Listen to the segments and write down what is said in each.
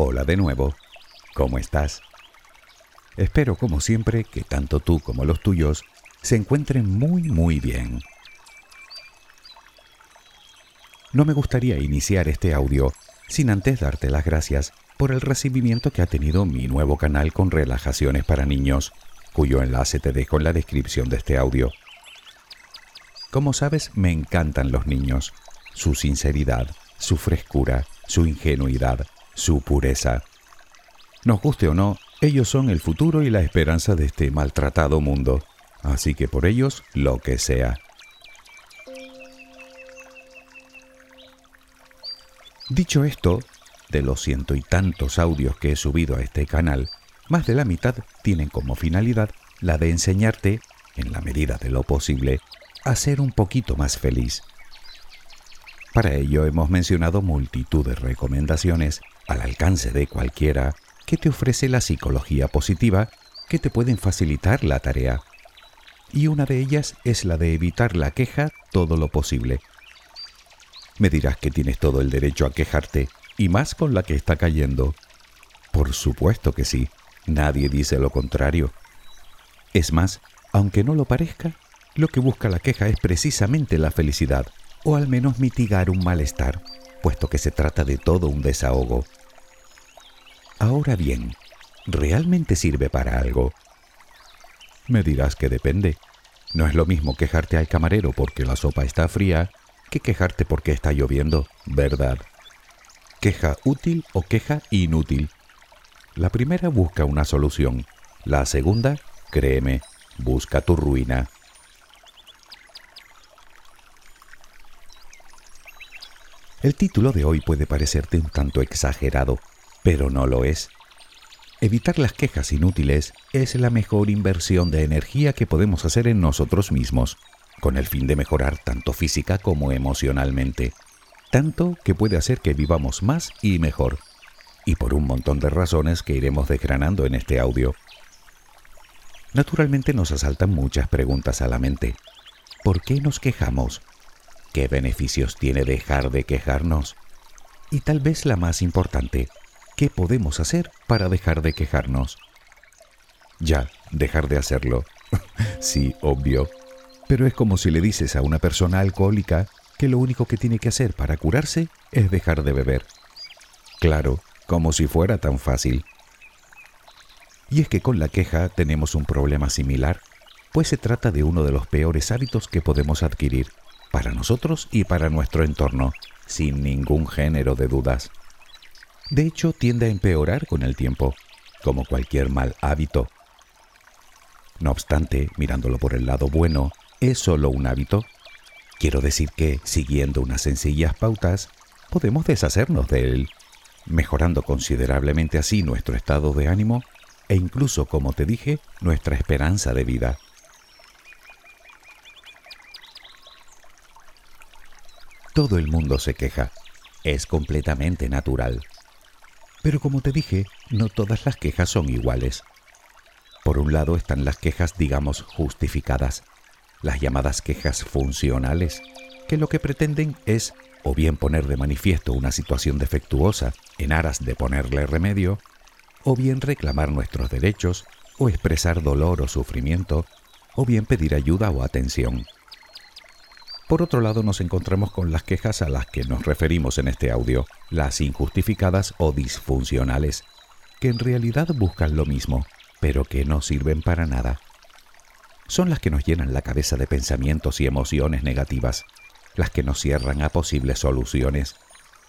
Hola de nuevo. ¿Cómo estás? Espero, como siempre, que tanto tú como los tuyos se encuentren muy, muy bien. No me gustaría iniciar este audio sin antes darte las gracias por el recibimiento que ha tenido mi nuevo canal con relajaciones para niños, cuyo enlace te dejo en la descripción de este audio. Como sabes, me encantan los niños, su sinceridad, su frescura, su ingenuidad, su pureza. Nos guste o no, ellos son el futuro y la esperanza de este maltratado mundo, así que por ellos lo que sea. Dicho esto, de los ciento y tantos audios que he subido a este canal, más de la mitad tienen como finalidad la de enseñarte, en la medida de lo posible, a ser un poquito más feliz. Para ello hemos mencionado multitud de recomendaciones al alcance de cualquiera que te ofrece la psicología positiva que te pueden facilitar la tarea. Y una de ellas es la de evitar la queja todo lo posible. Me dirás que tienes todo el derecho a quejarte, y más con la que está cayendo. Por supuesto que sí, nadie dice lo contrario. Es más, aunque no lo parezca, lo que busca la queja es precisamente la felicidad, o al menos mitigar un malestar, puesto que se trata de todo un desahogo. Ahora bien, ¿realmente sirve para algo? Me dirás que depende. No es lo mismo quejarte al camarero porque la sopa está fría que quejarte porque está lloviendo, ¿verdad? Queja útil o queja inútil. La primera busca una solución. La segunda, créeme, busca tu ruina. El título de hoy puede parecerte un tanto exagerado, pero no lo es. Evitar las quejas inútiles es la mejor inversión de energía que podemos hacer en nosotros mismos, con el fin de mejorar tanto física como emocionalmente, tanto que puede hacer que vivamos más y mejor, y por un montón de razones que iremos desgranando en este audio. Naturalmente nos asaltan muchas preguntas a la mente. ¿Por qué nos quejamos? ¿Qué beneficios tiene dejar de quejarnos? Y tal vez la más importante, ¿Qué podemos hacer para dejar de quejarnos? Ya, dejar de hacerlo. sí, obvio. Pero es como si le dices a una persona alcohólica que lo único que tiene que hacer para curarse es dejar de beber. Claro, como si fuera tan fácil. Y es que con la queja tenemos un problema similar, pues se trata de uno de los peores hábitos que podemos adquirir, para nosotros y para nuestro entorno, sin ningún género de dudas. De hecho, tiende a empeorar con el tiempo, como cualquier mal hábito. No obstante, mirándolo por el lado bueno, es solo un hábito. Quiero decir que, siguiendo unas sencillas pautas, podemos deshacernos de él, mejorando considerablemente así nuestro estado de ánimo e incluso, como te dije, nuestra esperanza de vida. Todo el mundo se queja. Es completamente natural. Pero como te dije, no todas las quejas son iguales. Por un lado están las quejas, digamos, justificadas, las llamadas quejas funcionales, que lo que pretenden es o bien poner de manifiesto una situación defectuosa en aras de ponerle remedio, o bien reclamar nuestros derechos, o expresar dolor o sufrimiento, o bien pedir ayuda o atención. Por otro lado, nos encontramos con las quejas a las que nos referimos en este audio, las injustificadas o disfuncionales, que en realidad buscan lo mismo, pero que no sirven para nada. Son las que nos llenan la cabeza de pensamientos y emociones negativas, las que nos cierran a posibles soluciones,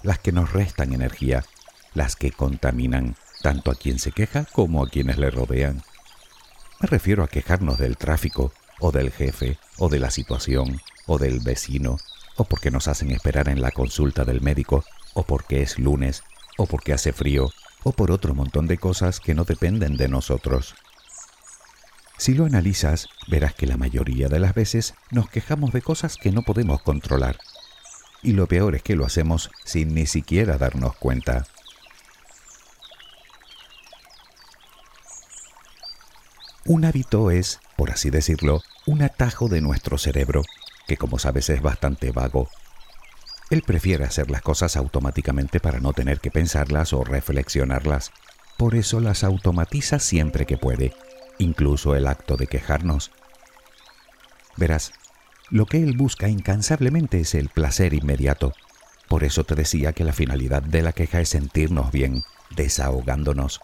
las que nos restan energía, las que contaminan tanto a quien se queja como a quienes le rodean. Me refiero a quejarnos del tráfico, o del jefe, o de la situación, o del vecino, o porque nos hacen esperar en la consulta del médico, o porque es lunes, o porque hace frío, o por otro montón de cosas que no dependen de nosotros. Si lo analizas, verás que la mayoría de las veces nos quejamos de cosas que no podemos controlar. Y lo peor es que lo hacemos sin ni siquiera darnos cuenta. Un hábito es, por así decirlo, un atajo de nuestro cerebro que como sabes es bastante vago. Él prefiere hacer las cosas automáticamente para no tener que pensarlas o reflexionarlas. Por eso las automatiza siempre que puede, incluso el acto de quejarnos. Verás, lo que él busca incansablemente es el placer inmediato. Por eso te decía que la finalidad de la queja es sentirnos bien, desahogándonos.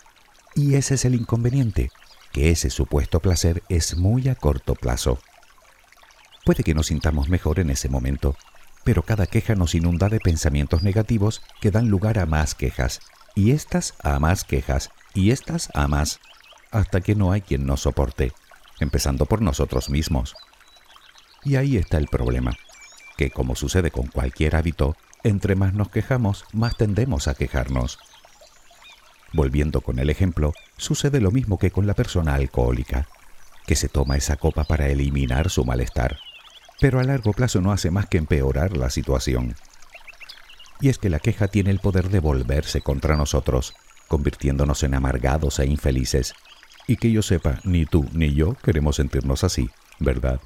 Y ese es el inconveniente, que ese supuesto placer es muy a corto plazo. Puede que nos sintamos mejor en ese momento, pero cada queja nos inunda de pensamientos negativos que dan lugar a más quejas, y estas a más quejas, y estas a más, hasta que no hay quien nos soporte, empezando por nosotros mismos. Y ahí está el problema, que como sucede con cualquier hábito, entre más nos quejamos, más tendemos a quejarnos. Volviendo con el ejemplo, sucede lo mismo que con la persona alcohólica, que se toma esa copa para eliminar su malestar pero a largo plazo no hace más que empeorar la situación. Y es que la queja tiene el poder de volverse contra nosotros, convirtiéndonos en amargados e infelices. Y que yo sepa, ni tú ni yo queremos sentirnos así, ¿verdad?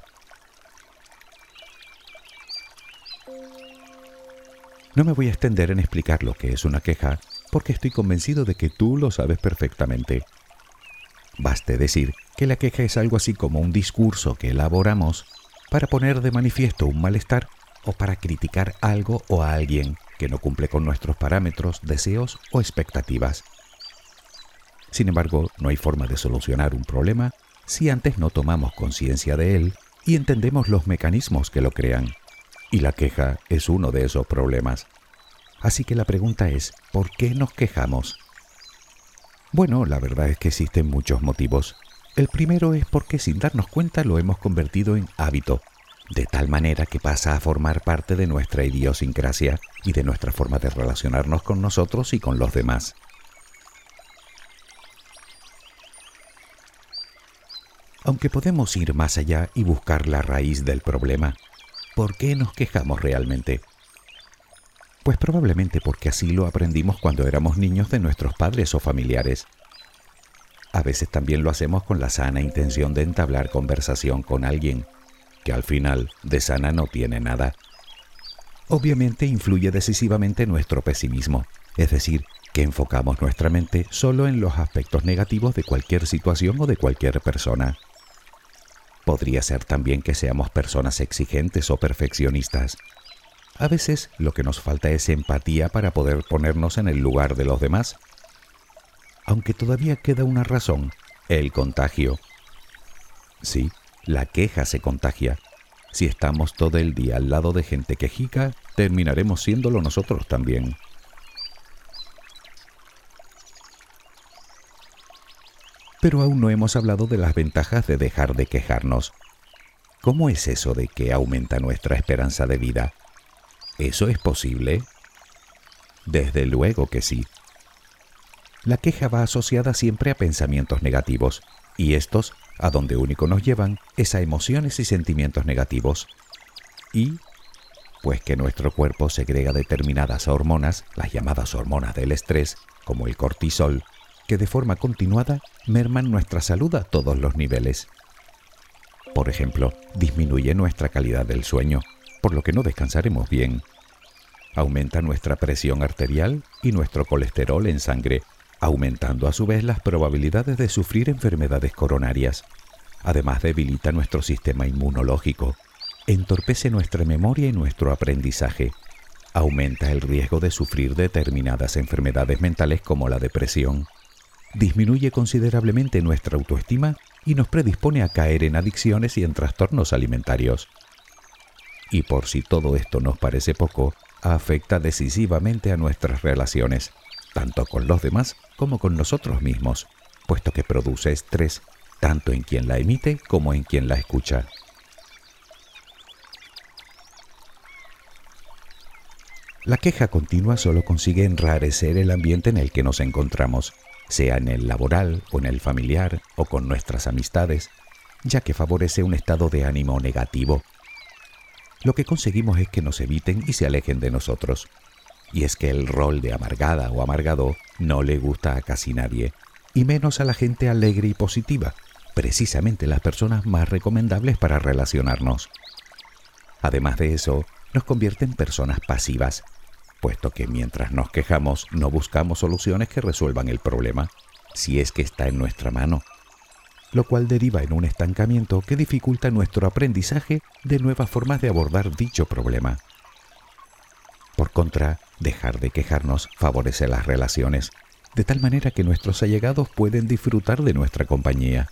No me voy a extender en explicar lo que es una queja, porque estoy convencido de que tú lo sabes perfectamente. Baste decir que la queja es algo así como un discurso que elaboramos para poner de manifiesto un malestar o para criticar algo o a alguien que no cumple con nuestros parámetros, deseos o expectativas. Sin embargo, no hay forma de solucionar un problema si antes no tomamos conciencia de él y entendemos los mecanismos que lo crean. Y la queja es uno de esos problemas. Así que la pregunta es, ¿por qué nos quejamos? Bueno, la verdad es que existen muchos motivos, el primero es porque sin darnos cuenta lo hemos convertido en hábito, de tal manera que pasa a formar parte de nuestra idiosincrasia y de nuestra forma de relacionarnos con nosotros y con los demás. Aunque podemos ir más allá y buscar la raíz del problema, ¿por qué nos quejamos realmente? Pues probablemente porque así lo aprendimos cuando éramos niños de nuestros padres o familiares a veces también lo hacemos con la sana intención de entablar conversación con alguien, que al final de sana no tiene nada. Obviamente influye decisivamente nuestro pesimismo, es decir, que enfocamos nuestra mente solo en los aspectos negativos de cualquier situación o de cualquier persona. Podría ser también que seamos personas exigentes o perfeccionistas. A veces lo que nos falta es empatía para poder ponernos en el lugar de los demás aunque todavía queda una razón, el contagio. Sí, la queja se contagia. Si estamos todo el día al lado de gente quejica, terminaremos siéndolo nosotros también. Pero aún no hemos hablado de las ventajas de dejar de quejarnos. ¿Cómo es eso de que aumenta nuestra esperanza de vida? ¿Eso es posible? Desde luego que sí. La queja va asociada siempre a pensamientos negativos, y estos, a donde único nos llevan, es a emociones y sentimientos negativos. Y, pues que nuestro cuerpo segrega determinadas hormonas, las llamadas hormonas del estrés, como el cortisol, que de forma continuada merman nuestra salud a todos los niveles. Por ejemplo, disminuye nuestra calidad del sueño, por lo que no descansaremos bien. Aumenta nuestra presión arterial y nuestro colesterol en sangre, aumentando a su vez las probabilidades de sufrir enfermedades coronarias. Además debilita nuestro sistema inmunológico, entorpece nuestra memoria y nuestro aprendizaje, aumenta el riesgo de sufrir determinadas enfermedades mentales como la depresión, disminuye considerablemente nuestra autoestima y nos predispone a caer en adicciones y en trastornos alimentarios. Y por si todo esto nos parece poco, afecta decisivamente a nuestras relaciones, tanto con los demás como con nosotros mismos, puesto que produce estrés tanto en quien la emite como en quien la escucha. La queja continua solo consigue enrarecer el ambiente en el que nos encontramos, sea en el laboral o en el familiar o con nuestras amistades, ya que favorece un estado de ánimo negativo. Lo que conseguimos es que nos eviten y se alejen de nosotros, y es que el rol de amargada o amargado no le gusta a casi nadie, y menos a la gente alegre y positiva, precisamente las personas más recomendables para relacionarnos. Además de eso, nos convierte en personas pasivas, puesto que mientras nos quejamos no buscamos soluciones que resuelvan el problema, si es que está en nuestra mano, lo cual deriva en un estancamiento que dificulta nuestro aprendizaje de nuevas formas de abordar dicho problema. Por contra, dejar de quejarnos favorece las relaciones, de tal manera que nuestros allegados pueden disfrutar de nuestra compañía.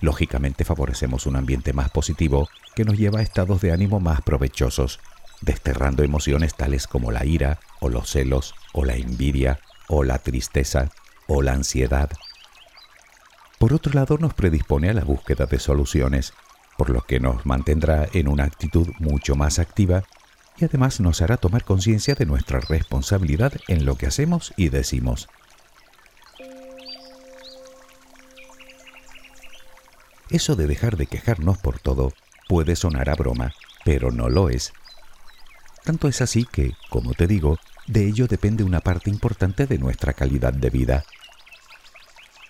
Lógicamente favorecemos un ambiente más positivo que nos lleva a estados de ánimo más provechosos, desterrando emociones tales como la ira, o los celos, o la envidia, o la tristeza, o la ansiedad. Por otro lado, nos predispone a la búsqueda de soluciones, por lo que nos mantendrá en una actitud mucho más activa y además nos hará tomar conciencia de nuestra responsabilidad en lo que hacemos y decimos. Eso de dejar de quejarnos por todo puede sonar a broma, pero no lo es. Tanto es así que, como te digo, de ello depende una parte importante de nuestra calidad de vida.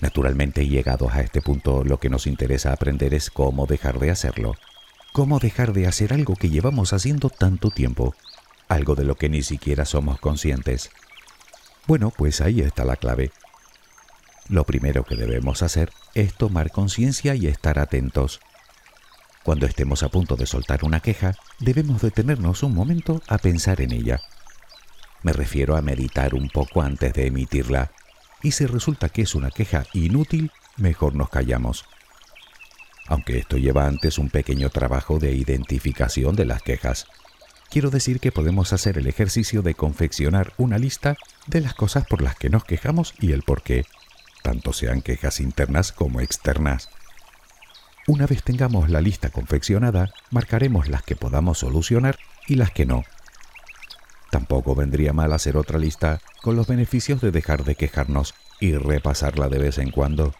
Naturalmente, llegados a este punto, lo que nos interesa aprender es cómo dejar de hacerlo. Cómo dejar de hacer algo que llevamos haciendo tanto tiempo, algo de lo que ni siquiera somos conscientes. Bueno, pues ahí está la clave. Lo primero que debemos hacer es tomar conciencia y estar atentos. Cuando estemos a punto de soltar una queja, debemos detenernos un momento a pensar en ella. Me refiero a meditar un poco antes de emitirla, y si resulta que es una queja inútil, mejor nos callamos. Aunque esto lleva antes un pequeño trabajo de identificación de las quejas. Quiero decir que podemos hacer el ejercicio de confeccionar una lista de las cosas por las que nos quejamos y el por qué tanto sean quejas internas como externas. Una vez tengamos la lista confeccionada, marcaremos las que podamos solucionar y las que no. Tampoco vendría mal hacer otra lista con los beneficios de dejar de quejarnos y repasarla de vez en cuando.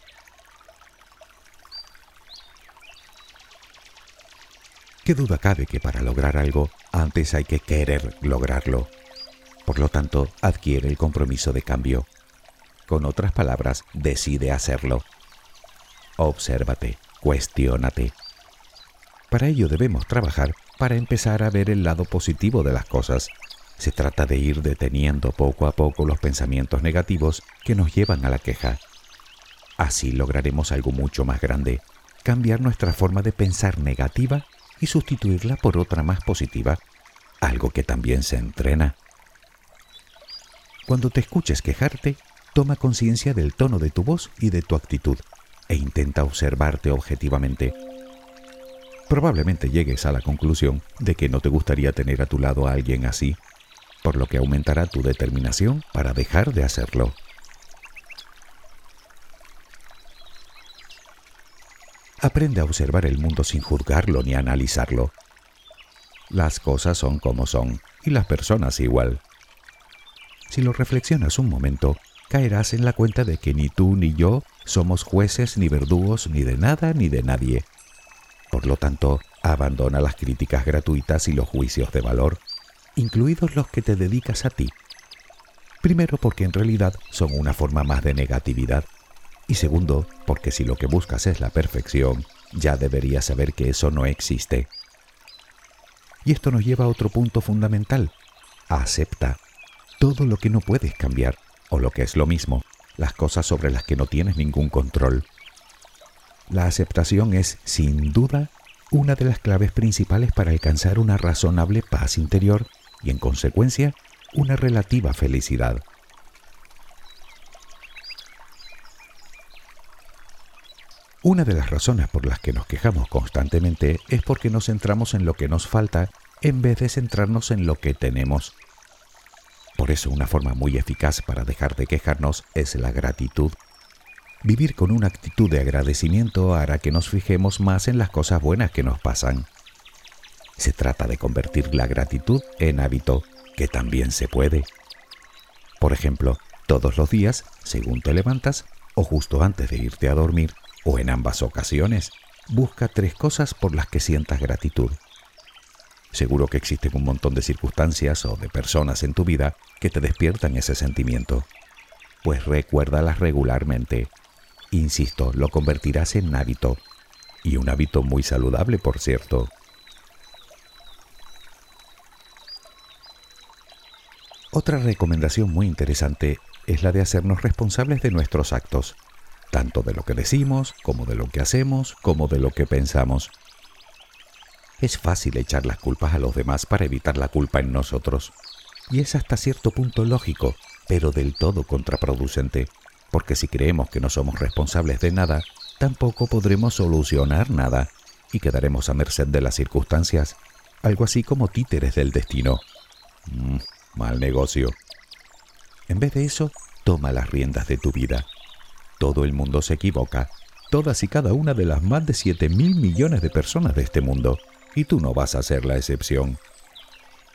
¿Qué duda cabe que para lograr algo antes hay que querer lograrlo? Por lo tanto, adquiere el compromiso de cambio. Con otras palabras, decide hacerlo. Obsérvate, cuestiónate. Para ello debemos trabajar para empezar a ver el lado positivo de las cosas. Se trata de ir deteniendo poco a poco los pensamientos negativos que nos llevan a la queja. Así lograremos algo mucho más grande, cambiar nuestra forma de pensar negativa y sustituirla por otra más positiva, algo que también se entrena. Cuando te escuches quejarte, Toma conciencia del tono de tu voz y de tu actitud e intenta observarte objetivamente. Probablemente llegues a la conclusión de que no te gustaría tener a tu lado a alguien así, por lo que aumentará tu determinación para dejar de hacerlo. Aprende a observar el mundo sin juzgarlo ni analizarlo. Las cosas son como son y las personas igual. Si lo reflexionas un momento, caerás en la cuenta de que ni tú ni yo somos jueces ni verdugos ni de nada ni de nadie. Por lo tanto, abandona las críticas gratuitas y los juicios de valor, incluidos los que te dedicas a ti. Primero porque en realidad son una forma más de negatividad. Y segundo, porque si lo que buscas es la perfección, ya deberías saber que eso no existe. Y esto nos lleva a otro punto fundamental. Acepta todo lo que no puedes cambiar o lo que es lo mismo, las cosas sobre las que no tienes ningún control. La aceptación es, sin duda, una de las claves principales para alcanzar una razonable paz interior y, en consecuencia, una relativa felicidad. Una de las razones por las que nos quejamos constantemente es porque nos centramos en lo que nos falta en vez de centrarnos en lo que tenemos. Por eso una forma muy eficaz para dejar de quejarnos es la gratitud. Vivir con una actitud de agradecimiento hará que nos fijemos más en las cosas buenas que nos pasan. Se trata de convertir la gratitud en hábito, que también se puede. Por ejemplo, todos los días, según te levantas, o justo antes de irte a dormir, o en ambas ocasiones, busca tres cosas por las que sientas gratitud. Seguro que existen un montón de circunstancias o de personas en tu vida que te despiertan ese sentimiento. Pues recuérdalas regularmente. Insisto, lo convertirás en hábito. Y un hábito muy saludable, por cierto. Otra recomendación muy interesante es la de hacernos responsables de nuestros actos, tanto de lo que decimos, como de lo que hacemos, como de lo que pensamos. Es fácil echar las culpas a los demás para evitar la culpa en nosotros. Y es hasta cierto punto lógico, pero del todo contraproducente, porque si creemos que no somos responsables de nada, tampoco podremos solucionar nada y quedaremos a merced de las circunstancias, algo así como títeres del destino. Mm, mal negocio. En vez de eso, toma las riendas de tu vida. Todo el mundo se equivoca, todas y cada una de las más de 7 mil millones de personas de este mundo, y tú no vas a ser la excepción.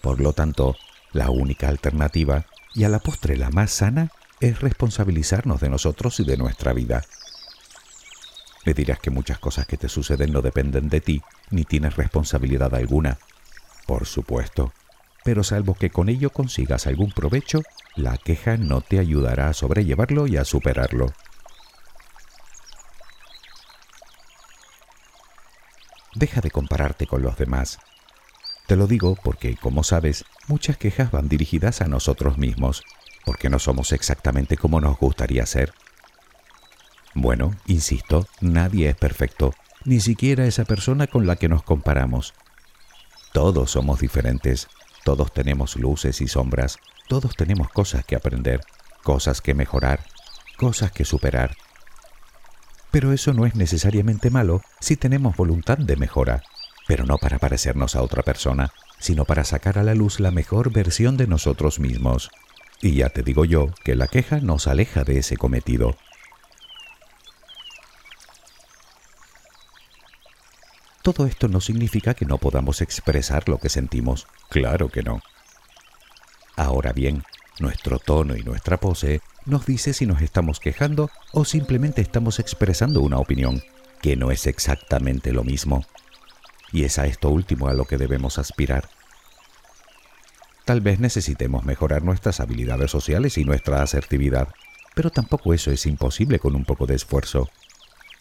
Por lo tanto, la única alternativa, y a la postre la más sana, es responsabilizarnos de nosotros y de nuestra vida. Me dirás que muchas cosas que te suceden no dependen de ti, ni tienes responsabilidad alguna. Por supuesto, pero salvo que con ello consigas algún provecho, la queja no te ayudará a sobrellevarlo y a superarlo. Deja de compararte con los demás. Te lo digo porque, como sabes, muchas quejas van dirigidas a nosotros mismos, porque no somos exactamente como nos gustaría ser. Bueno, insisto, nadie es perfecto, ni siquiera esa persona con la que nos comparamos. Todos somos diferentes, todos tenemos luces y sombras, todos tenemos cosas que aprender, cosas que mejorar, cosas que superar. Pero eso no es necesariamente malo si tenemos voluntad de mejora, pero no para parecernos a otra persona, sino para sacar a la luz la mejor versión de nosotros mismos. Y ya te digo yo que la queja nos aleja de ese cometido. Todo esto no significa que no podamos expresar lo que sentimos, claro que no. Ahora bien, nuestro tono y nuestra pose nos dice si nos estamos quejando o simplemente estamos expresando una opinión, que no es exactamente lo mismo. Y es a esto último a lo que debemos aspirar. Tal vez necesitemos mejorar nuestras habilidades sociales y nuestra asertividad, pero tampoco eso es imposible con un poco de esfuerzo.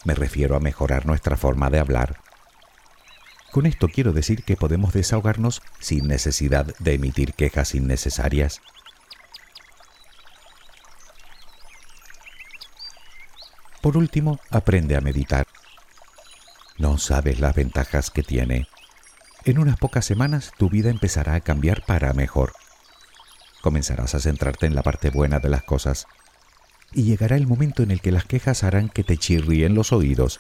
Me refiero a mejorar nuestra forma de hablar, con esto quiero decir que podemos desahogarnos sin necesidad de emitir quejas innecesarias. Por último, aprende a meditar. No sabes las ventajas que tiene. En unas pocas semanas tu vida empezará a cambiar para mejor. Comenzarás a centrarte en la parte buena de las cosas. Y llegará el momento en el que las quejas harán que te chirríen los oídos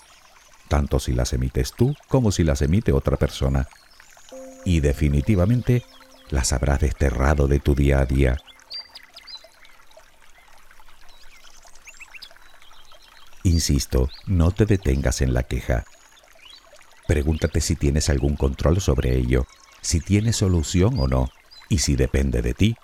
tanto si las emites tú como si las emite otra persona. Y definitivamente las habrás desterrado de tu día a día. Insisto, no te detengas en la queja. Pregúntate si tienes algún control sobre ello, si tienes solución o no, y si depende de ti.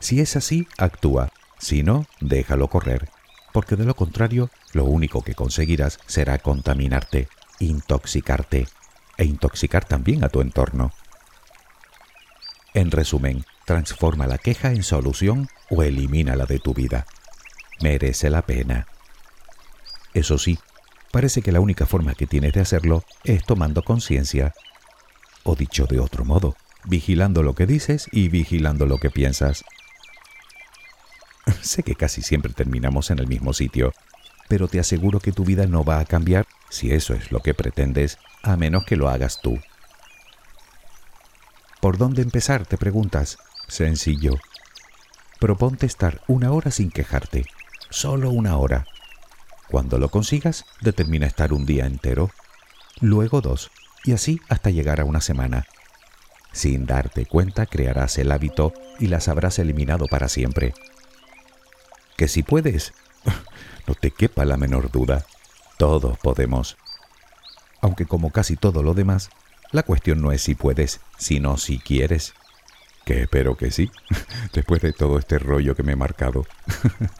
Si es así, actúa. Si no, déjalo correr porque de lo contrario, lo único que conseguirás será contaminarte, intoxicarte e intoxicar también a tu entorno. En resumen, transforma la queja en solución o elimínala de tu vida. Merece la pena. Eso sí, parece que la única forma que tienes de hacerlo es tomando conciencia. O dicho de otro modo, vigilando lo que dices y vigilando lo que piensas. Sé que casi siempre terminamos en el mismo sitio, pero te aseguro que tu vida no va a cambiar si eso es lo que pretendes, a menos que lo hagas tú. ¿Por dónde empezar? te preguntas. Sencillo. Proponte estar una hora sin quejarte, solo una hora. Cuando lo consigas, determina estar un día entero, luego dos, y así hasta llegar a una semana. Sin darte cuenta crearás el hábito y las habrás eliminado para siempre que si puedes, no te quepa la menor duda, todos podemos. Aunque como casi todo lo demás, la cuestión no es si puedes, sino si quieres. Que espero que sí, después de todo este rollo que me he marcado.